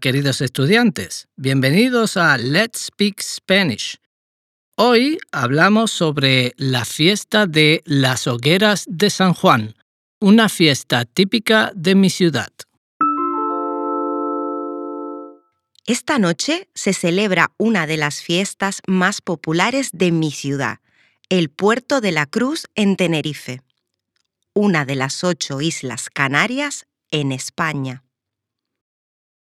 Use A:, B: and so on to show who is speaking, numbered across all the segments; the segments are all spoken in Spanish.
A: Queridos estudiantes, bienvenidos a Let's Speak Spanish. Hoy hablamos sobre la fiesta de las hogueras de San Juan, una fiesta típica de mi ciudad.
B: Esta noche se celebra una de las fiestas más populares de mi ciudad, el Puerto de la Cruz en Tenerife, una de las ocho islas Canarias en España.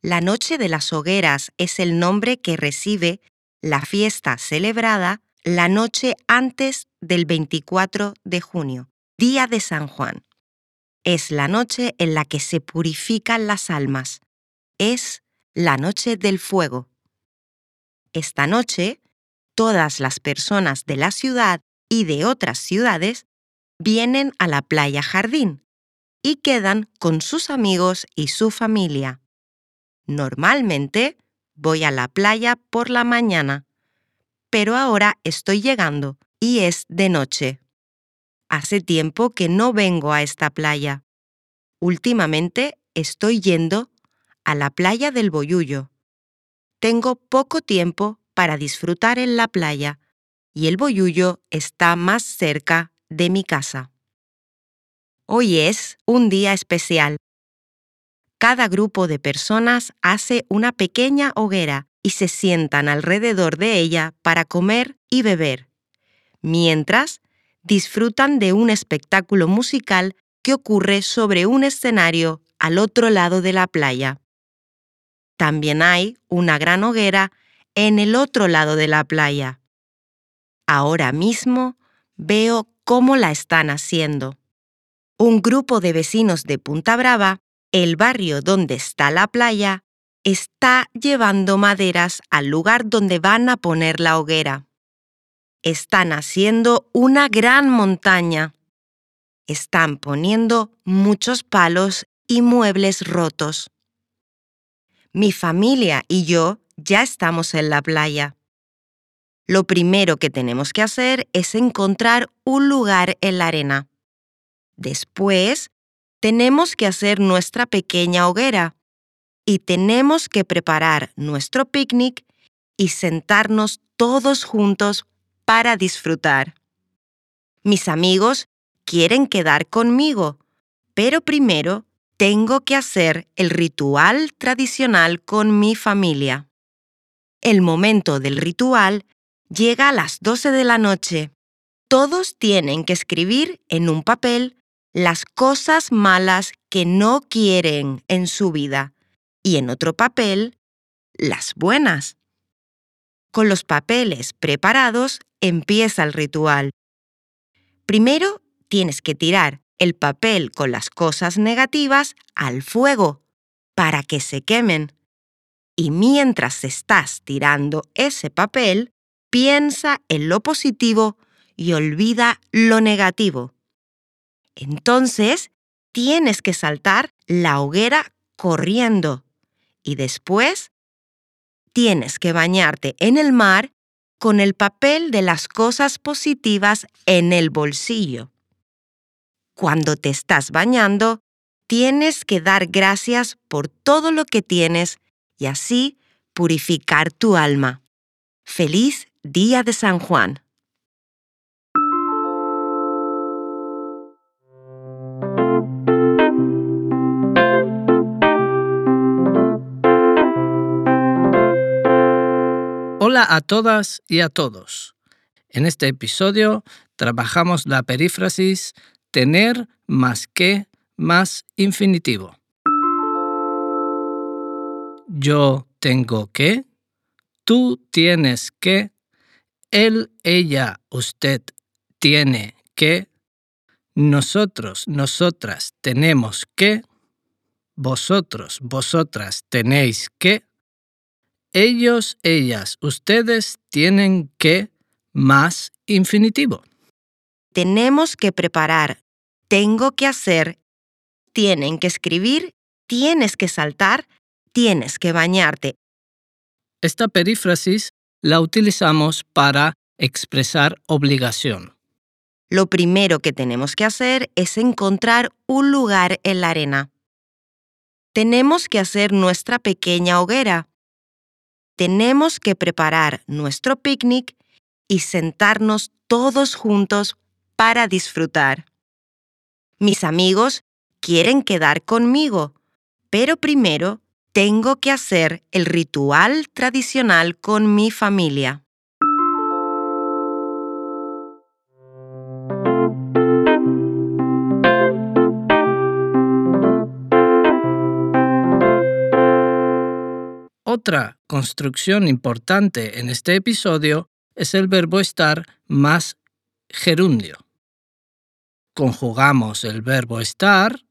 B: La Noche de las Hogueras es el nombre que recibe la fiesta celebrada la noche antes del 24 de junio, día de San Juan. Es la noche en la que se purifican las almas. Es la noche del fuego. Esta noche, todas las personas de la ciudad y de otras ciudades vienen a la playa jardín y quedan con sus amigos y su familia. Normalmente voy a la playa por la mañana, pero ahora estoy llegando y es de noche. Hace tiempo que no vengo a esta playa. Últimamente estoy yendo a la playa del Boyullo. Tengo poco tiempo para disfrutar en la playa y el Boyullo está más cerca de mi casa. Hoy es un día especial cada grupo de personas hace una pequeña hoguera y se sientan alrededor de ella para comer y beber, mientras disfrutan de un espectáculo musical que ocurre sobre un escenario al otro lado de la playa. También hay una gran hoguera en el otro lado de la playa. Ahora mismo veo cómo la están haciendo. Un grupo de vecinos de Punta Brava el barrio donde está la playa está llevando maderas al lugar donde van a poner la hoguera. Están haciendo una gran montaña. Están poniendo muchos palos y muebles rotos. Mi familia y yo ya estamos en la playa. Lo primero que tenemos que hacer es encontrar un lugar en la arena. Después tenemos que hacer nuestra pequeña hoguera y tenemos que preparar nuestro picnic y sentarnos todos juntos para disfrutar. Mis amigos quieren quedar conmigo, pero primero tengo que hacer el ritual tradicional con mi familia. El momento del ritual llega a las 12 de la noche. Todos tienen que escribir en un papel las cosas malas que no quieren en su vida y en otro papel, las buenas. Con los papeles preparados empieza el ritual. Primero tienes que tirar el papel con las cosas negativas al fuego para que se quemen. Y mientras estás tirando ese papel, piensa en lo positivo y olvida lo negativo. Entonces, tienes que saltar la hoguera corriendo y después tienes que bañarte en el mar con el papel de las cosas positivas en el bolsillo. Cuando te estás bañando, tienes que dar gracias por todo lo que tienes y así purificar tu alma. Feliz Día de San Juan.
A: Hola a todas y a todos. En este episodio trabajamos la perífrasis tener más que más infinitivo. Yo tengo que, tú tienes que, él, ella, usted tiene que, nosotros, nosotras tenemos que, vosotros, vosotras tenéis que, ellos, ellas, ustedes tienen que más infinitivo.
B: Tenemos que preparar, tengo que hacer, tienen que escribir, tienes que saltar, tienes que bañarte.
A: Esta perífrasis la utilizamos para expresar obligación.
B: Lo primero que tenemos que hacer es encontrar un lugar en la arena. Tenemos que hacer nuestra pequeña hoguera. Tenemos que preparar nuestro picnic y sentarnos todos juntos para disfrutar. Mis amigos quieren quedar conmigo, pero primero tengo que hacer el ritual tradicional con mi familia.
A: Otra construcción importante en este episodio es el verbo estar más gerundio. Conjugamos el verbo estar,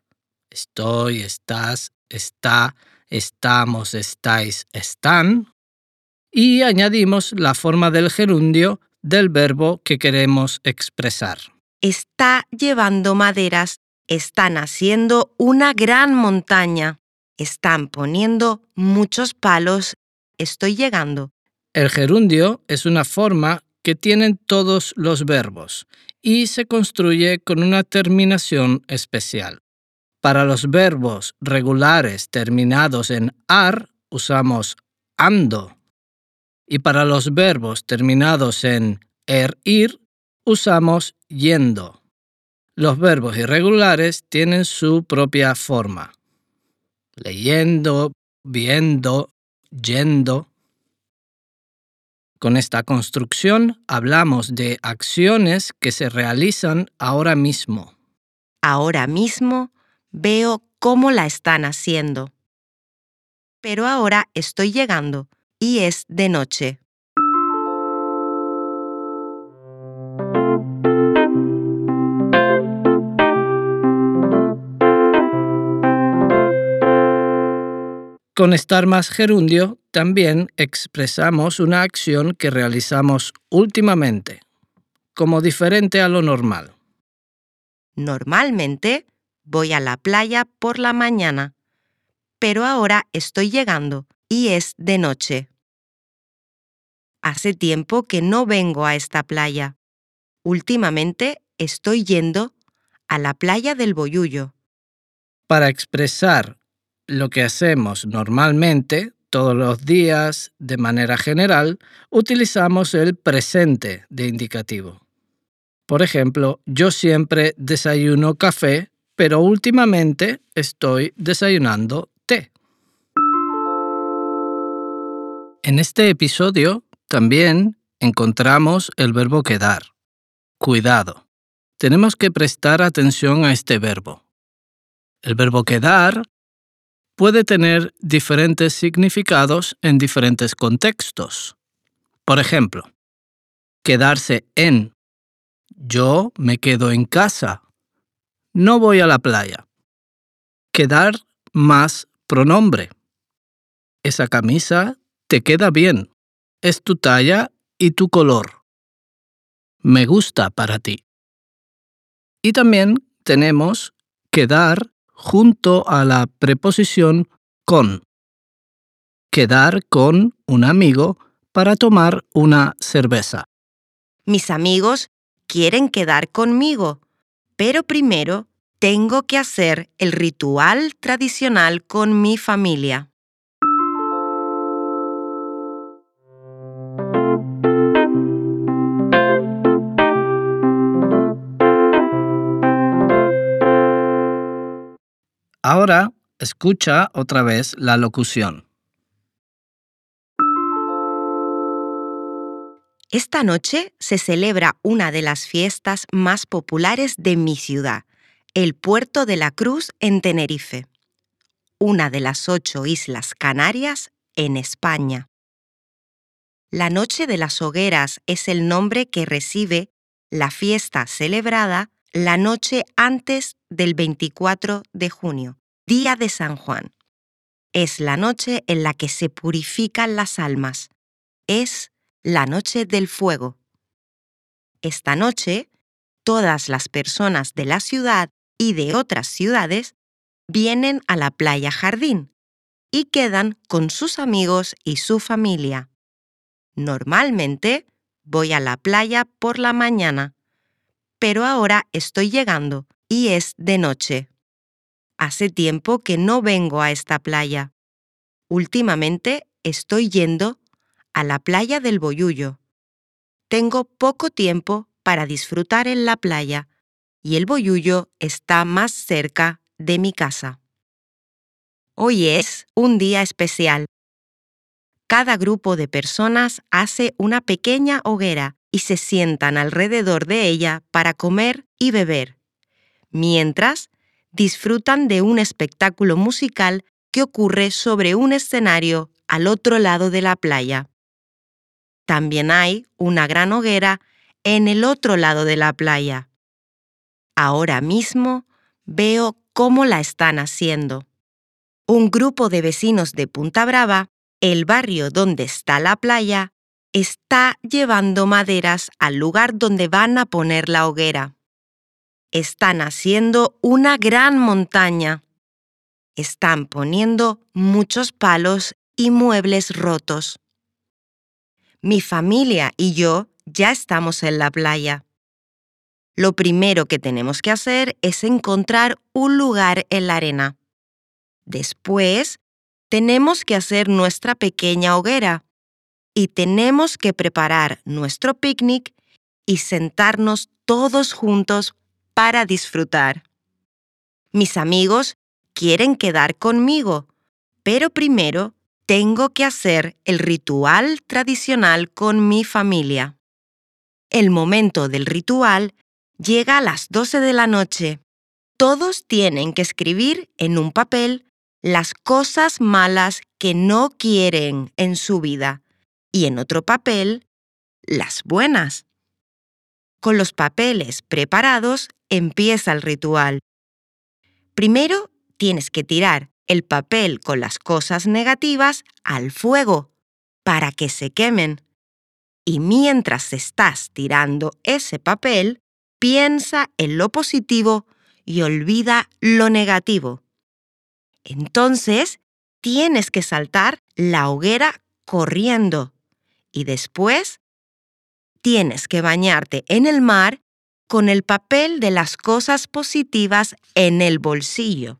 A: estoy, estás, está, estamos, estáis, están, y añadimos la forma del gerundio del verbo que queremos expresar.
B: Está llevando maderas, están haciendo una gran montaña, están poniendo muchos palos, estoy llegando.
A: El gerundio es una forma que tienen todos los verbos y se construye con una terminación especial. Para los verbos regulares terminados en ar usamos ando y para los verbos terminados en er ir usamos yendo. Los verbos irregulares tienen su propia forma. Leyendo, viendo, yendo. Con esta construcción hablamos de acciones que se realizan ahora mismo.
B: Ahora mismo veo cómo la están haciendo. Pero ahora estoy llegando y es de noche.
A: Con estar más gerundio también expresamos una acción que realizamos últimamente, como diferente a lo normal.
B: Normalmente voy a la playa por la mañana, pero ahora estoy llegando y es de noche. Hace tiempo que no vengo a esta playa. Últimamente estoy yendo a la playa del Boyullo.
A: Para expresar lo que hacemos normalmente, todos los días, de manera general, utilizamos el presente de indicativo. Por ejemplo, yo siempre desayuno café, pero últimamente estoy desayunando té. En este episodio también encontramos el verbo quedar. Cuidado. Tenemos que prestar atención a este verbo. El verbo quedar puede tener diferentes significados en diferentes contextos. Por ejemplo, quedarse en. Yo me quedo en casa. No voy a la playa. Quedar más pronombre. Esa camisa te queda bien. Es tu talla y tu color. Me gusta para ti. Y también tenemos quedar junto a la preposición con. Quedar con un amigo para tomar una cerveza.
B: Mis amigos quieren quedar conmigo, pero primero tengo que hacer el ritual tradicional con mi familia.
A: Ahora escucha otra vez la locución.
B: Esta noche se celebra una de las fiestas más populares de mi ciudad, el Puerto de la Cruz en Tenerife, una de las ocho islas Canarias en España. La Noche de las Hogueras es el nombre que recibe la fiesta celebrada la noche antes del 24 de junio, día de San Juan. Es la noche en la que se purifican las almas. Es la noche del fuego. Esta noche, todas las personas de la ciudad y de otras ciudades vienen a la playa jardín y quedan con sus amigos y su familia. Normalmente voy a la playa por la mañana, pero ahora estoy llegando y es de noche. Hace tiempo que no vengo a esta playa. Últimamente estoy yendo a la playa del Boyullo. Tengo poco tiempo para disfrutar en la playa y el Boyullo está más cerca de mi casa. Hoy es un día especial. Cada grupo de personas hace una pequeña hoguera y se sientan alrededor de ella para comer y beber, mientras disfrutan de un espectáculo musical que ocurre sobre un escenario al otro lado de la playa. También hay una gran hoguera en el otro lado de la playa. Ahora mismo veo cómo la están haciendo. Un grupo de vecinos de Punta Brava, el barrio donde está la playa, está llevando maderas al lugar donde van a poner la hoguera. Están haciendo una gran montaña. Están poniendo muchos palos y muebles rotos. Mi familia y yo ya estamos en la playa. Lo primero que tenemos que hacer es encontrar un lugar en la arena. Después, tenemos que hacer nuestra pequeña hoguera y tenemos que preparar nuestro picnic y sentarnos todos juntos para disfrutar. Mis amigos quieren quedar conmigo, pero primero tengo que hacer el ritual tradicional con mi familia. El momento del ritual llega a las 12 de la noche. Todos tienen que escribir en un papel las cosas malas que no quieren en su vida y en otro papel las buenas. Con los papeles preparados empieza el ritual. Primero tienes que tirar el papel con las cosas negativas al fuego para que se quemen. Y mientras estás tirando ese papel, piensa en lo positivo y olvida lo negativo. Entonces, tienes que saltar la hoguera corriendo y después tienes que bañarte en el mar con el papel de las cosas positivas en el bolsillo.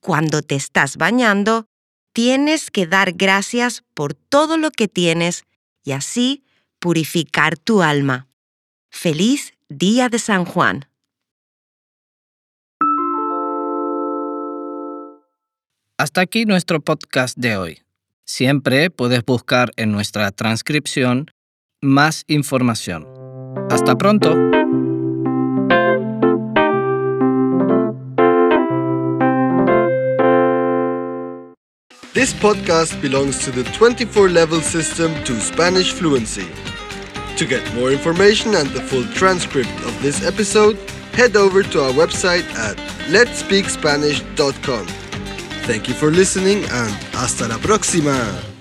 B: Cuando te estás bañando, tienes que dar gracias por todo lo que tienes y así purificar tu alma. Feliz Día de San Juan.
A: Hasta aquí nuestro podcast de hoy. Siempre puedes buscar en nuestra transcripción más información. Hasta pronto.
C: This podcast belongs to the 24 level system to Spanish fluency. To get more information and the full transcript of this episode, head over to our website at letspeakspanish.com. Thank you for listening and hasta la próxima!